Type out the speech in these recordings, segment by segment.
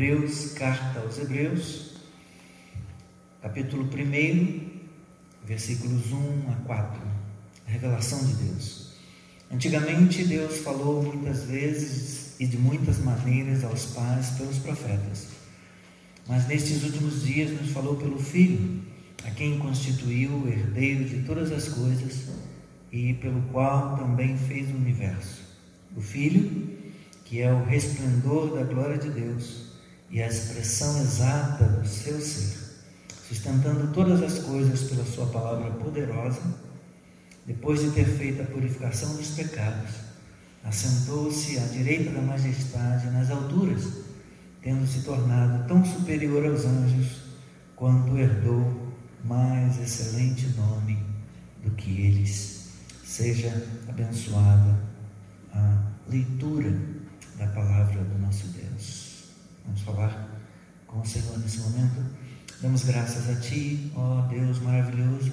Hebreus, carta aos Hebreus, capítulo 1, versículos 1 a 4, a revelação de Deus. Antigamente Deus falou muitas vezes e de muitas maneiras aos pais pelos profetas, mas nestes últimos dias nos falou pelo Filho, a quem constituiu o herdeiro de todas as coisas e pelo qual também fez o universo. O Filho, que é o resplendor da glória de Deus e a expressão exata do seu ser, sustentando todas as coisas pela sua palavra poderosa, depois de ter feito a purificação dos pecados, assentou-se à direita da majestade nas alturas, tendo se tornado tão superior aos anjos quanto herdou mais excelente nome do que eles. Seja abençoada a leitura da palavra do nosso Deus. Vamos falar com o Senhor nesse momento. Damos graças a Ti, ó Deus maravilhoso,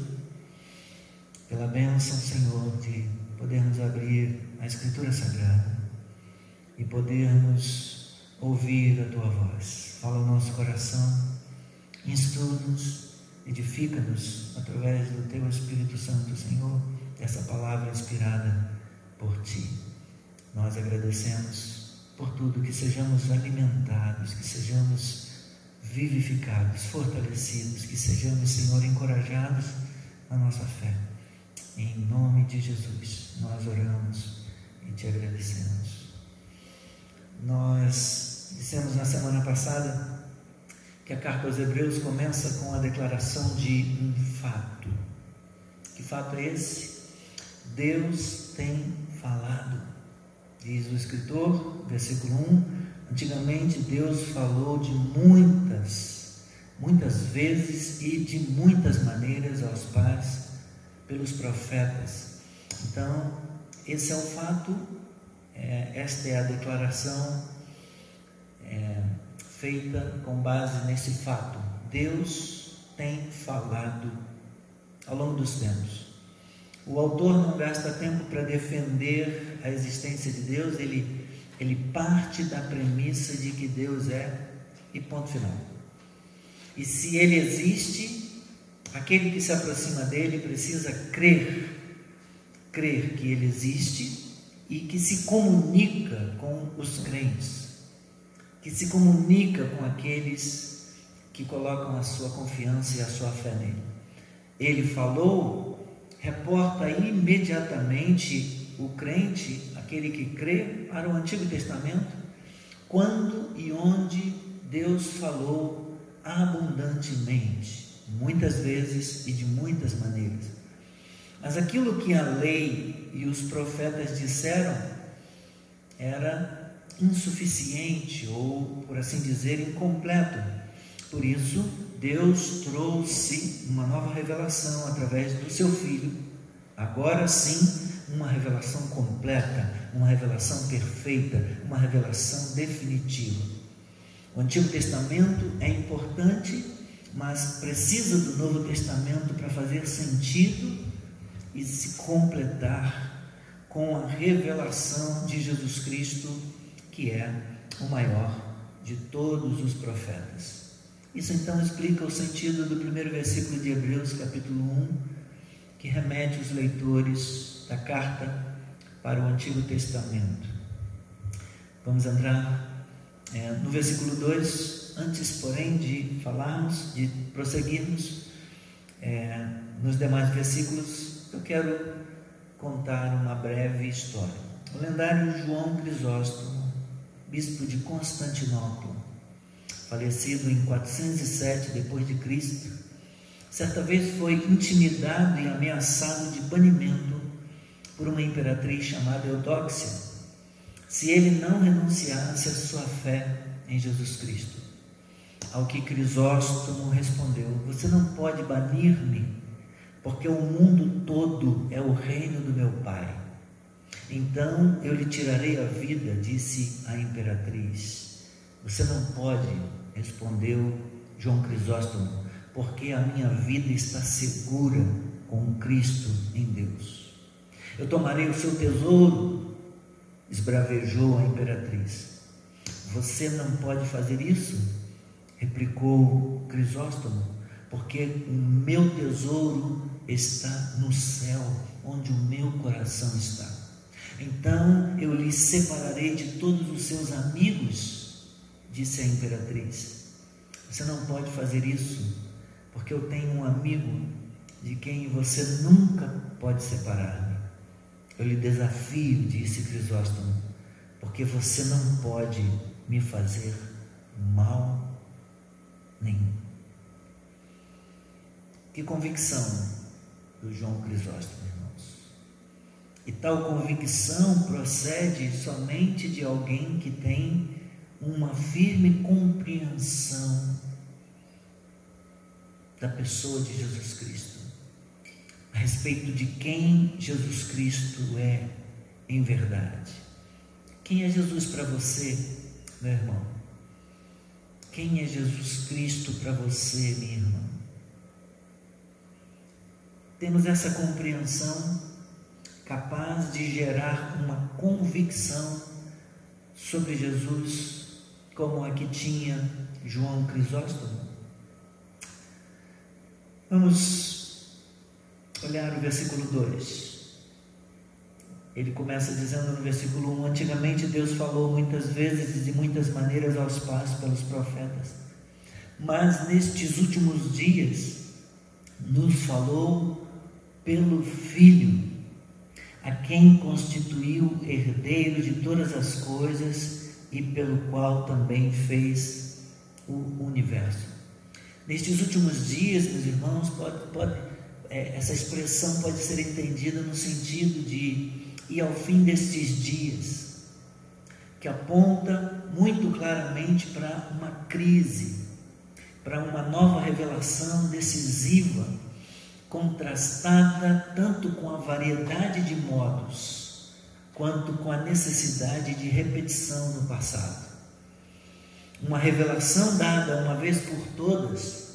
pela bênção, Senhor, de podermos abrir a Escritura Sagrada e podermos ouvir a Tua voz. Fala o nosso coração, instrui-nos, edifica-nos através do Teu Espírito Santo, Senhor, essa palavra inspirada por Ti. Nós agradecemos por tudo, que sejamos alimentados, que sejamos vivificados, fortalecidos, que sejamos, Senhor, encorajados na nossa fé. Em nome de Jesus, nós oramos e te agradecemos. Nós dissemos na semana passada que a carta aos Hebreus começa com a declaração de um fato. Que fato é esse? Deus tem falado. Diz o escritor, versículo 1: Antigamente Deus falou de muitas, muitas vezes e de muitas maneiras aos pais pelos profetas. Então, esse é o fato, é, esta é a declaração é, feita com base nesse fato. Deus tem falado ao longo dos tempos. O autor não gasta tempo para defender a existência de Deus, ele, ele parte da premissa de que Deus é e ponto final. E se ele existe, aquele que se aproxima dele precisa crer, crer que ele existe e que se comunica com os crentes, que se comunica com aqueles que colocam a sua confiança e a sua fé nele. Ele falou reporta imediatamente o crente, aquele que crê, para o Antigo Testamento, quando e onde Deus falou abundantemente, muitas vezes e de muitas maneiras. Mas aquilo que a lei e os profetas disseram era insuficiente ou, por assim dizer, incompleto. Por isso, Deus trouxe uma nova revelação através do seu filho. Agora sim, uma revelação completa, uma revelação perfeita, uma revelação definitiva. O Antigo Testamento é importante, mas precisa do Novo Testamento para fazer sentido e se completar com a revelação de Jesus Cristo, que é o maior de todos os profetas. Isso então explica o sentido do primeiro versículo de Hebreus, capítulo 1, que remete os leitores da carta para o Antigo Testamento. Vamos entrar é, no versículo 2, antes, porém, de falarmos, de prosseguirmos é, nos demais versículos, eu quero contar uma breve história. O lendário João Crisóstomo, bispo de Constantinopla, falecido em 407 depois de Cristo, certa vez foi intimidado e ameaçado de banimento por uma imperatriz chamada Eudóxia, se ele não renunciasse à sua fé em Jesus Cristo. Ao que Crisóstomo respondeu: Você não pode banir-me, porque o mundo todo é o reino do meu Pai. Então eu lhe tirarei a vida, disse a imperatriz. Você não pode, respondeu João Crisóstomo, porque a minha vida está segura com Cristo em Deus. Eu tomarei o seu tesouro, esbravejou a imperatriz. Você não pode fazer isso? Replicou Crisóstomo, porque o meu tesouro está no céu, onde o meu coração está. Então eu lhe separarei de todos os seus amigos, disse a imperatriz. Você não pode fazer isso, porque eu tenho um amigo de quem você nunca pode separar-me. Eu lhe desafio, disse Crisóstomo, porque você não pode me fazer mal nenhum. Que convicção do João Crisóstomo, irmãos. E tal convicção procede somente de alguém que tem uma firme compreensão da pessoa de Jesus Cristo, a respeito de quem Jesus Cristo é em verdade. Quem é Jesus para você, meu irmão? Quem é Jesus Cristo para você, minha irmã? Temos essa compreensão capaz de gerar uma convicção sobre Jesus, como a que tinha João Crisóstomo? Vamos olhar o versículo 2. Ele começa dizendo no versículo 1: Antigamente Deus falou muitas vezes e de muitas maneiras aos pais pelos profetas, mas nestes últimos dias nos falou pelo Filho, a quem constituiu herdeiro de todas as coisas e pelo qual também fez o universo. Nestes últimos dias, meus irmãos, pode, pode, é, essa expressão pode ser entendida no sentido de e ao fim destes dias, que aponta muito claramente para uma crise, para uma nova revelação decisiva contrastada tanto com a variedade de modos, quanto com a necessidade de repetição no passado. Uma revelação dada uma vez por todas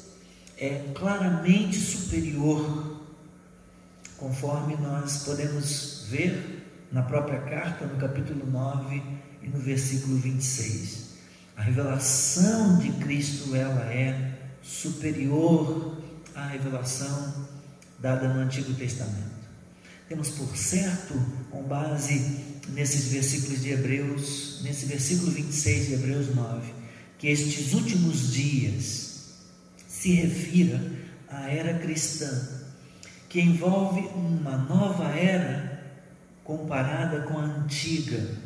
é claramente superior, conforme nós podemos ver na própria carta, no capítulo 9 e no versículo 26. A revelação de Cristo ela é superior à revelação dada no Antigo Testamento. Temos por certo, com base nesses versículos de Hebreus, nesse versículo 26 de Hebreus 9, que estes últimos dias se refira à era cristã, que envolve uma nova era comparada com a antiga.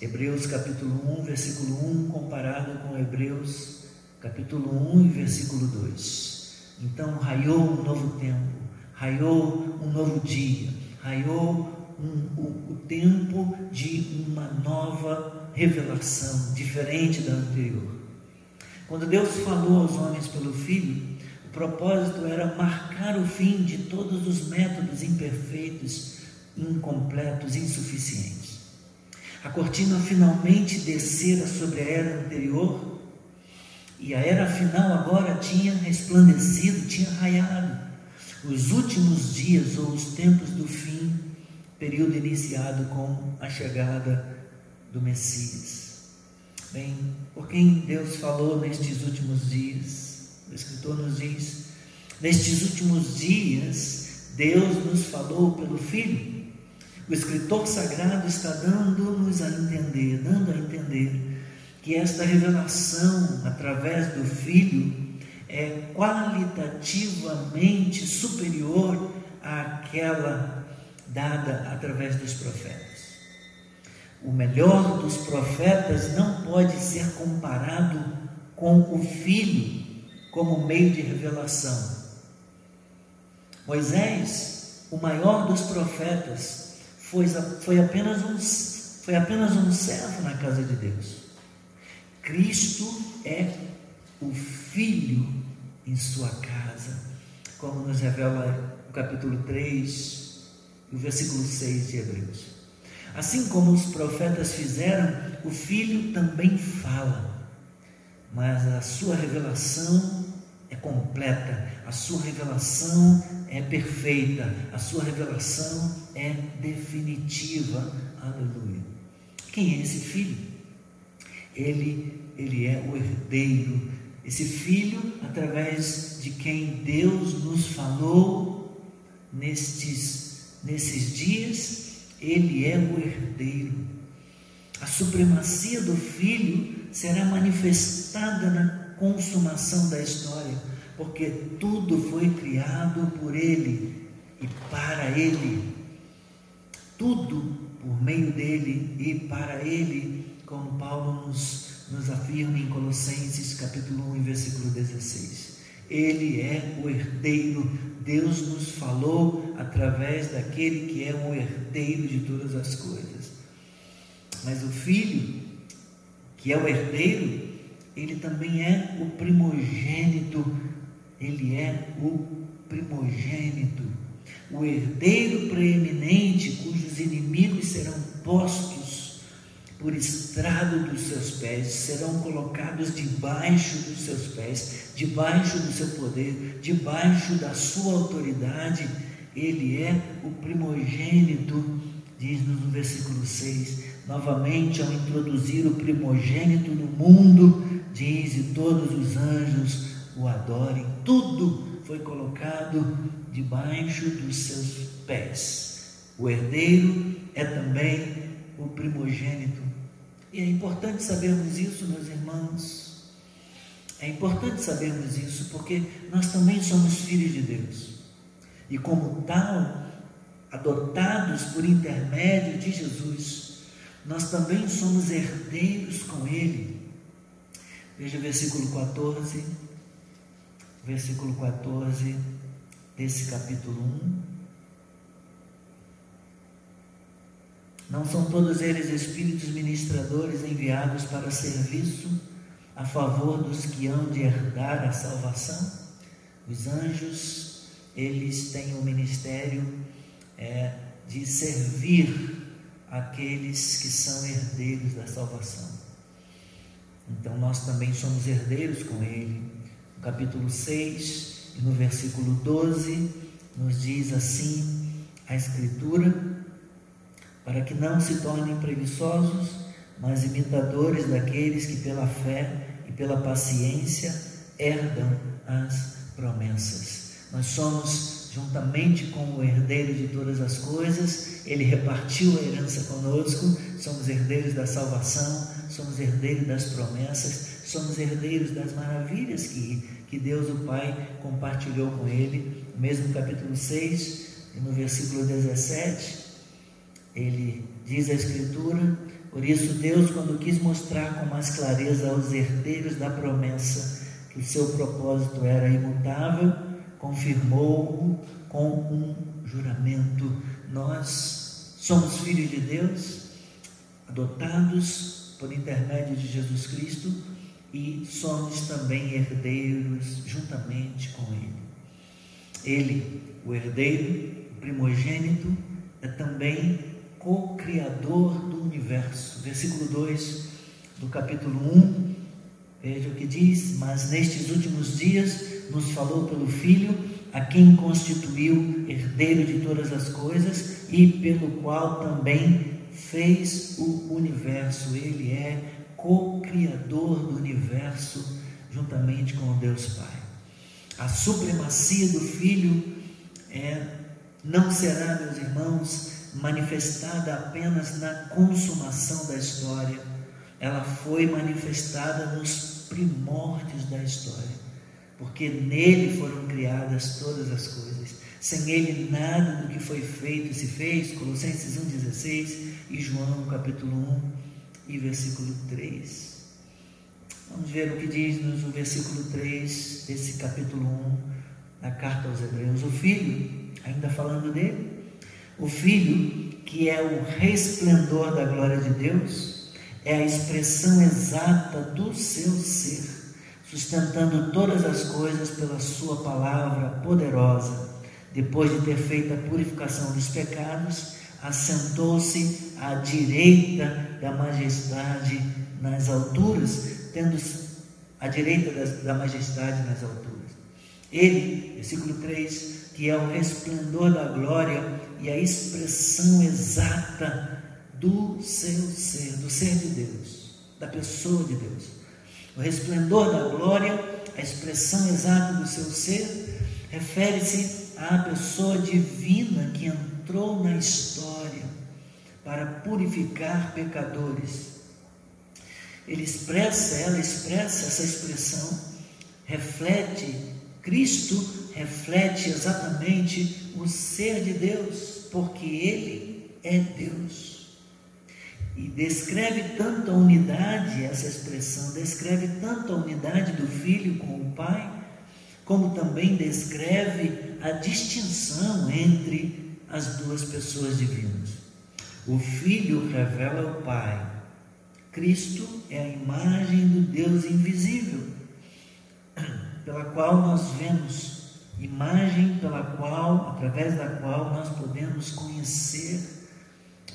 Hebreus capítulo 1, versículo 1, comparado com Hebreus capítulo 1 e versículo 2. Então raiou um novo tempo, raiou um novo dia, raiou um, o, o tempo de uma nova revelação, diferente da anterior. Quando Deus falou aos homens pelo Filho, o propósito era marcar o fim de todos os métodos imperfeitos, incompletos, insuficientes. A cortina finalmente descera sobre a era anterior e a era final agora tinha resplandecido, tinha raiado. Os últimos dias ou os tempos do fim, período iniciado com a chegada do Messias. Bem, por quem Deus falou nestes últimos dias? O escritor nos diz: nestes últimos dias, Deus nos falou pelo Filho. O escritor sagrado está dando-nos a entender, dando a entender que esta revelação através do Filho é qualitativamente superior àquela dada através dos profetas. O melhor dos profetas não pode ser comparado com o Filho como meio de revelação. Moisés, o maior dos profetas, foi, foi, apenas um, foi apenas um servo na casa de Deus. Cristo é o Filho em sua casa, como nos revela o capítulo 3 e o versículo 6 de Hebreus. Assim como os profetas fizeram, o Filho também fala, mas a sua revelação é completa, a sua revelação é perfeita, a sua revelação é definitiva. Aleluia. Quem é esse filho? Ele, ele é o herdeiro, esse filho através de quem Deus nos falou nestes, nesses dias, ele é o herdeiro. A supremacia do filho será manifestada na consumação da história, porque tudo foi criado por ele e para ele. Tudo por meio dele e para ele, como Paulo nos, nos afirma em Colossenses capítulo 1, versículo 16. Ele é o herdeiro. Deus nos falou através daquele que é o herdeiro de todas as coisas. Mas o filho, que é o herdeiro, ele também é o primogênito. Ele é o primogênito o herdeiro preeminente, cujos inimigos serão postos por estrado dos seus pés, serão colocados debaixo dos seus pés, debaixo do seu poder, debaixo da sua autoridade. Ele é o primogênito, diz-nos no versículo 6. Novamente, ao introduzir o primogênito no mundo, diz: e todos os anjos o adorem. Tudo foi colocado debaixo dos seus pés. O herdeiro é também o primogênito. E é importante sabermos isso, meus irmãos. É importante sabermos isso porque nós também somos filhos de Deus. E como tal, adotados por intermédio de Jesus, nós também somos herdeiros com Ele. Veja o versículo 14 versículo 14 desse capítulo 1. Não são todos eles espíritos ministradores enviados para serviço a favor dos que hão de herdar a salvação? Os anjos, eles têm o ministério é, de servir aqueles que são herdeiros da salvação. Então nós também somos herdeiros com ele capítulo 6, e no versículo 12, nos diz assim a Escritura: para que não se tornem preguiçosos, mas imitadores daqueles que pela fé e pela paciência herdam as promessas. Nós somos, juntamente com o herdeiro de todas as coisas, ele repartiu a herança conosco, somos herdeiros da salvação, somos herdeiros das promessas, somos herdeiros das maravilhas que, que Deus o Pai compartilhou com ele. No mesmo capítulo 6, e no versículo 17, ele diz a Escritura: Por isso, Deus, quando quis mostrar com mais clareza aos herdeiros da promessa que o seu propósito era imutável, confirmou-o com um juramento. Nós somos filhos de Deus, adotados por intermédio de Jesus Cristo e somos também herdeiros juntamente com Ele. Ele, o herdeiro, o primogênito, é também co-criador do universo. Versículo 2 do capítulo 1, veja o que diz: Mas nestes últimos dias nos falou pelo Filho, a quem constituiu herdeiro de todas as coisas e pelo qual também fez o universo. Ele é co-criador do universo juntamente com o Deus Pai. A supremacia do Filho é, não será, meus irmãos, manifestada apenas na consumação da história, ela foi manifestada nos primórdios da história, porque nele foram criadas todas as coisas. Sem ele nada do que foi feito se fez, Colossenses 1,16 e João capítulo 1, e versículo 3. Vamos ver o que diz no versículo 3 desse capítulo 1 da carta aos Hebreus. O filho, ainda falando dele, o filho que é o resplendor da glória de Deus, é a expressão exata do seu ser, sustentando todas as coisas pela sua palavra poderosa. Depois de ter feito a purificação dos pecados, assentou-se à direita da majestade nas alturas, tendo a direita da majestade nas alturas. Ele, versículo 3, que é o resplendor da glória e a expressão exata do seu ser, do ser de Deus, da pessoa de Deus. O resplendor da glória, a expressão exata do seu ser, refere-se à pessoa divina que entrou na história para purificar pecadores. Ele expressa, ela expressa essa expressão, reflete, Cristo reflete exatamente o ser de Deus, porque Ele é Deus. E descreve tanto a unidade, essa expressão, descreve tanto a unidade do Filho com o Pai, como também descreve a distinção entre as duas pessoas divinas. O Filho revela o Pai. Cristo é a imagem do Deus invisível, pela qual nós vemos, imagem pela qual, através da qual nós podemos conhecer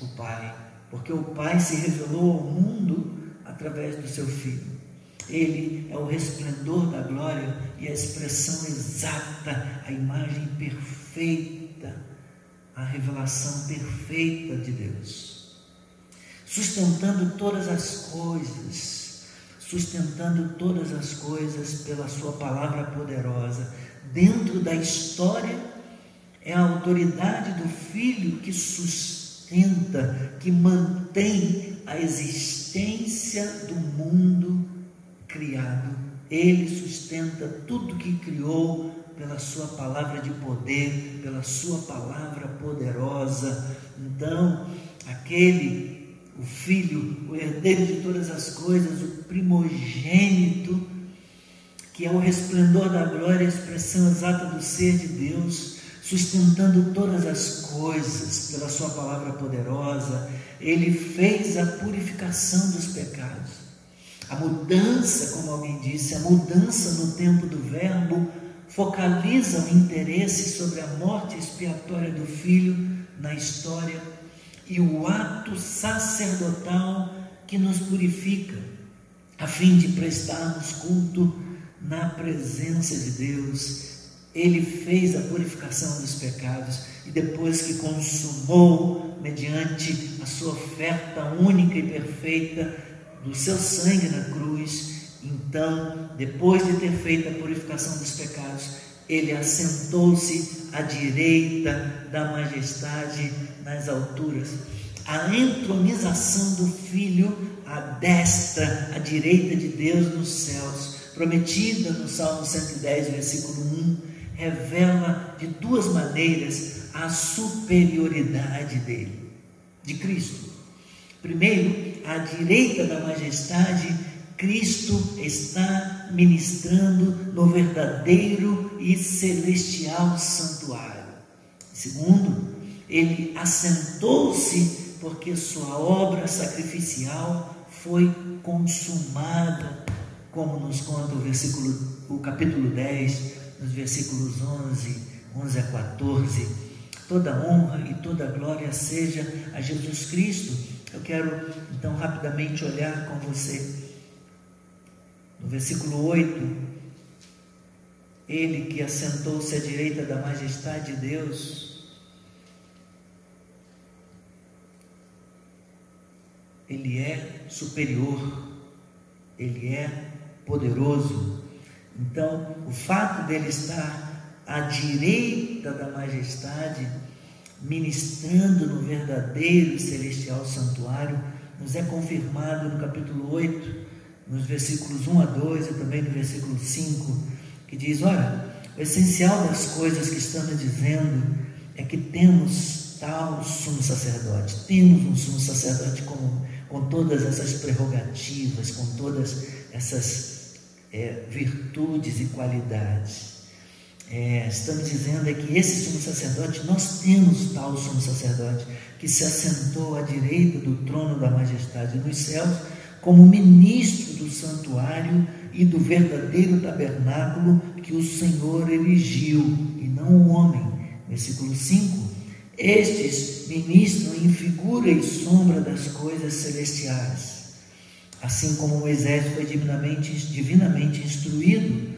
o Pai porque o Pai se revelou ao mundo através do seu Filho. Ele é o resplendor da glória e a expressão exata, a imagem perfeita, a revelação perfeita de Deus. Sustentando todas as coisas, sustentando todas as coisas pela Sua palavra poderosa, dentro da história, é a autoridade do Filho que sustenta que mantém a existência do mundo criado. Ele sustenta tudo que criou pela sua palavra de poder, pela sua palavra poderosa. Então, aquele, o filho, o herdeiro de todas as coisas, o primogênito, que é o resplendor da glória, a expressão exata do ser de Deus, sustentando todas as coisas pela Sua palavra poderosa, Ele fez a purificação dos pecados. A mudança, como alguém disse, a mudança no tempo do Verbo focaliza o interesse sobre a morte expiatória do Filho na história e o ato sacerdotal que nos purifica, a fim de prestarmos culto na presença de Deus. Ele fez a purificação dos pecados e depois que consumou, mediante a sua oferta única e perfeita do seu sangue na cruz, então, depois de ter feito a purificação dos pecados, ele assentou-se à direita da majestade nas alturas. A entronização do Filho à destra, à direita de Deus nos céus, prometida no Salmo 110, versículo 1, revela de duas maneiras a superioridade dele, de Cristo. Primeiro, à direita da majestade, Cristo está ministrando no verdadeiro e celestial santuário. Segundo, ele assentou-se porque sua obra sacrificial foi consumada, como nos conta o versículo, o capítulo 10 nos versículos 11, 11 a 14. Toda honra e toda glória seja a Jesus Cristo. Eu quero então rapidamente olhar com você no versículo 8. Ele que assentou-se à direita da majestade de Deus, ele é superior, ele é poderoso, então, o fato dele estar à direita da majestade, ministrando no verdadeiro e celestial santuário, nos é confirmado no capítulo 8, nos versículos 1 a 2 e também no versículo 5, que diz: Olha, o essencial das coisas que estamos dizendo é que temos tal sumo sacerdote, temos um sumo sacerdote com, com todas essas prerrogativas, com todas essas é, virtudes e qualidades. É, estamos dizendo é que esse sumo sacerdote, nós temos tal sumo sacerdote que se assentou à direita do trono da majestade nos céus, como ministro do santuário e do verdadeiro tabernáculo que o Senhor erigiu, e não o homem. Versículo 5. Estes ministram em figura e sombra das coisas celestiais Assim como Moisés foi divinamente, divinamente instruído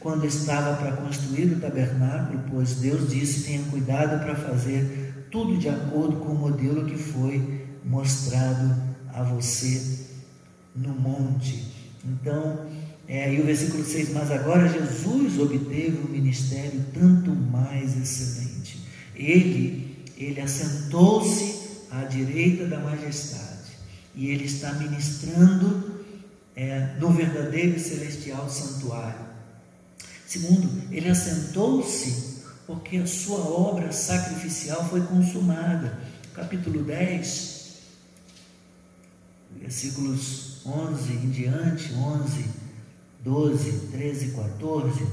quando estava para construir o tabernáculo, pois Deus disse: tenha cuidado para fazer tudo de acordo com o modelo que foi mostrado a você. no monte. Então, é, e o versículo 6, mas agora Jesus obteve um ministério tanto mais excelente. Ele, ele assentou-se à direita da majestade e ele está ministrando é, no verdadeiro e celestial santuário. Segundo, ele assentou-se porque a sua obra sacrificial foi consumada. Capítulo 10, versículos 11 em diante, 11, 12, 13 e 14,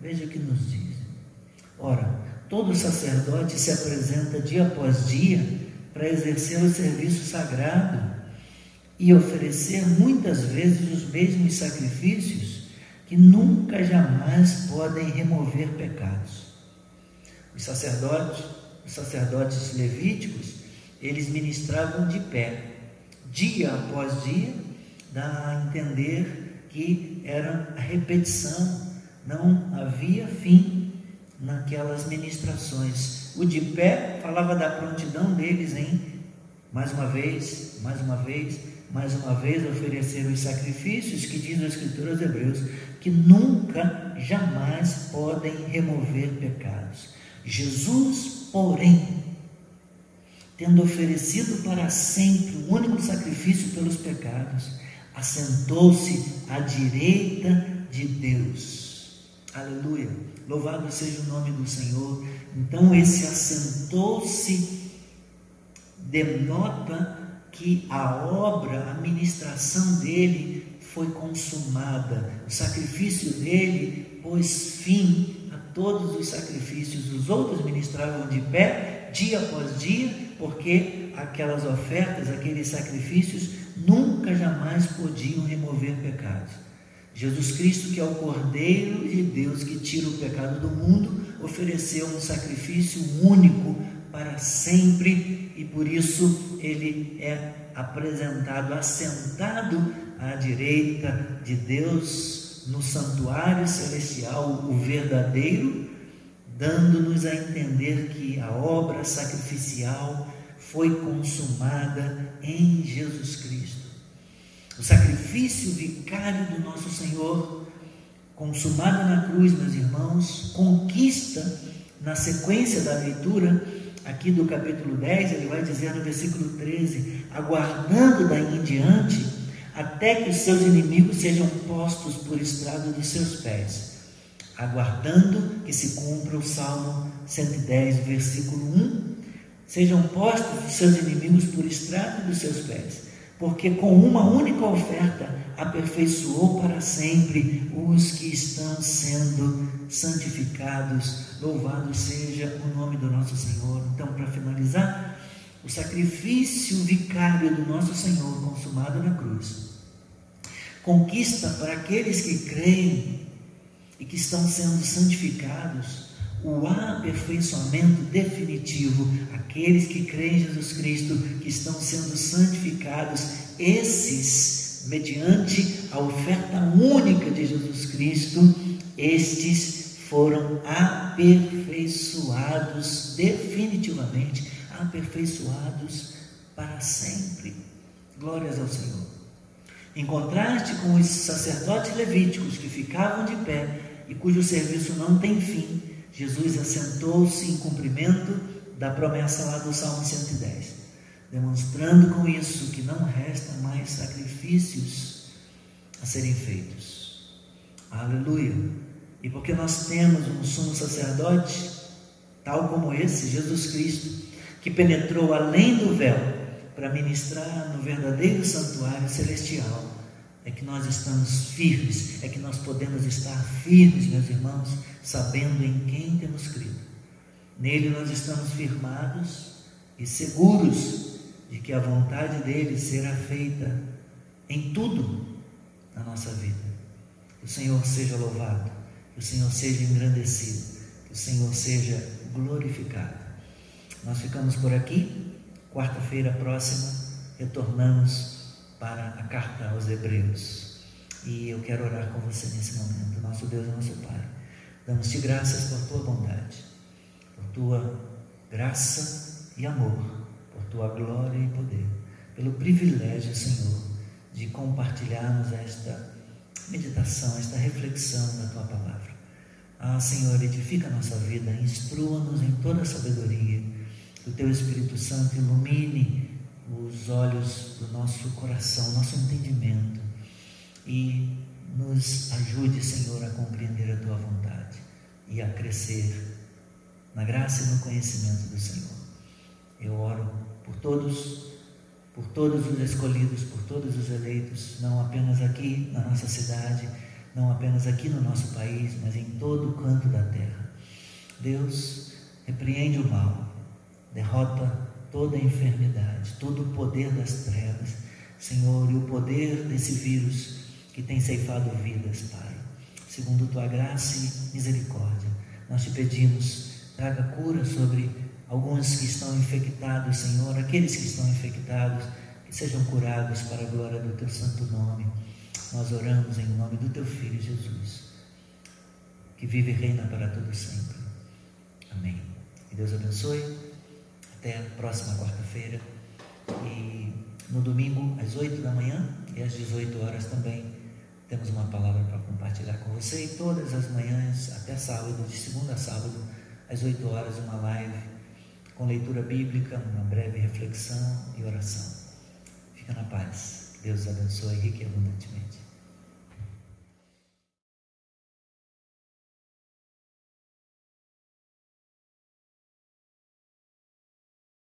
veja o que nos diz. Ora, todo sacerdote se apresenta dia após dia para exercer o serviço sagrado e oferecer muitas vezes os mesmos sacrifícios que nunca jamais podem remover pecados. Os sacerdotes, os sacerdotes levíticos, eles ministravam de pé, dia após dia, dá a entender que era a repetição, não havia fim naquelas ministrações. O de pé falava da prontidão deles em mais uma vez, mais uma vez, mais uma vez oferecer os sacrifícios que diz a Escritura aos Hebreus, que nunca, jamais podem remover pecados. Jesus, porém, tendo oferecido para sempre o único sacrifício pelos pecados, assentou-se à direita de Deus. Aleluia. Louvado seja o nome do Senhor. Então, esse assentou-se denota que a obra, a ministração dele foi consumada, o sacrifício dele pôs fim a todos os sacrifícios. Os outros ministravam de pé, dia após dia, porque aquelas ofertas, aqueles sacrifícios, nunca jamais podiam remover pecados. Jesus Cristo, que é o Cordeiro de Deus que tira o pecado do mundo, ofereceu um sacrifício único para sempre e por isso ele é apresentado assentado à direita de Deus no santuário celestial, o verdadeiro, dando-nos a entender que a obra sacrificial foi consumada em Jesus Cristo. O sacrifício vicário do nosso Senhor, consumado na cruz, meus irmãos, conquista, na sequência da leitura, aqui do capítulo 10, ele vai dizer no versículo 13: aguardando daí em diante, até que os seus inimigos sejam postos por estrado dos seus pés, aguardando que se cumpra o Salmo 110, versículo 1: sejam postos os seus inimigos por estrado dos seus pés porque com uma única oferta aperfeiçoou para sempre os que estão sendo santificados. Louvado seja o nome do nosso Senhor. Então, para finalizar, o sacrifício vicário do nosso Senhor consumado na cruz conquista para aqueles que creem e que estão sendo santificados o aperfeiçoamento definitivo, aqueles que creem em Jesus Cristo, que estão sendo santificados, esses, mediante a oferta única de Jesus Cristo, estes foram aperfeiçoados definitivamente, aperfeiçoados para sempre. Glórias ao Senhor. Em contraste com os sacerdotes levíticos que ficavam de pé e cujo serviço não tem fim, Jesus assentou-se em cumprimento da promessa lá do Salmo 110, demonstrando com isso que não resta mais sacrifícios a serem feitos. Aleluia! E porque nós temos um sumo sacerdote, tal como esse, Jesus Cristo, que penetrou além do véu para ministrar no verdadeiro santuário celestial, é que nós estamos firmes, é que nós podemos estar firmes, meus irmãos, sabendo em quem temos crido. Nele nós estamos firmados e seguros de que a vontade dele será feita em tudo na nossa vida. Que o Senhor seja louvado, que o Senhor seja engrandecido, que o Senhor seja glorificado. Nós ficamos por aqui. Quarta-feira próxima retornamos para a carta aos Hebreus. E eu quero orar com você nesse momento, nosso Deus e nosso Pai. Damos-te graças por tua bondade, por tua graça e amor, por tua glória e poder, pelo privilégio, Senhor, de compartilharmos esta meditação, esta reflexão da tua palavra. Ah, Senhor, edifica a nossa vida, instrua-nos em toda a sabedoria, que o teu Espírito Santo ilumine os olhos do nosso coração, nosso entendimento e nos ajude, Senhor, a compreender a tua vontade e a crescer na graça e no conhecimento do Senhor. Eu oro por todos, por todos os escolhidos, por todos os eleitos, não apenas aqui na nossa cidade, não apenas aqui no nosso país, mas em todo o canto da terra. Deus repreende o mal, derrota toda a enfermidade, todo o poder das trevas, Senhor, e o poder desse vírus que tem ceifado vidas, Pai. Segundo tua graça e misericórdia, nós te pedimos, traga cura sobre alguns que estão infectados, Senhor, aqueles que estão infectados, que sejam curados para a glória do teu santo nome. Nós oramos em nome do teu filho Jesus, que vive e reina para todo sempre. Amém. Que Deus abençoe. Até a próxima quarta-feira. E no domingo, às 8 da manhã e às 18 horas também, temos uma palavra para compartilhar com você. E todas as manhãs, até sábado, de segunda a sábado, às 8 horas, uma live com leitura bíblica, uma breve reflexão e oração. Fica na paz. Deus abençoe rique e abundantemente.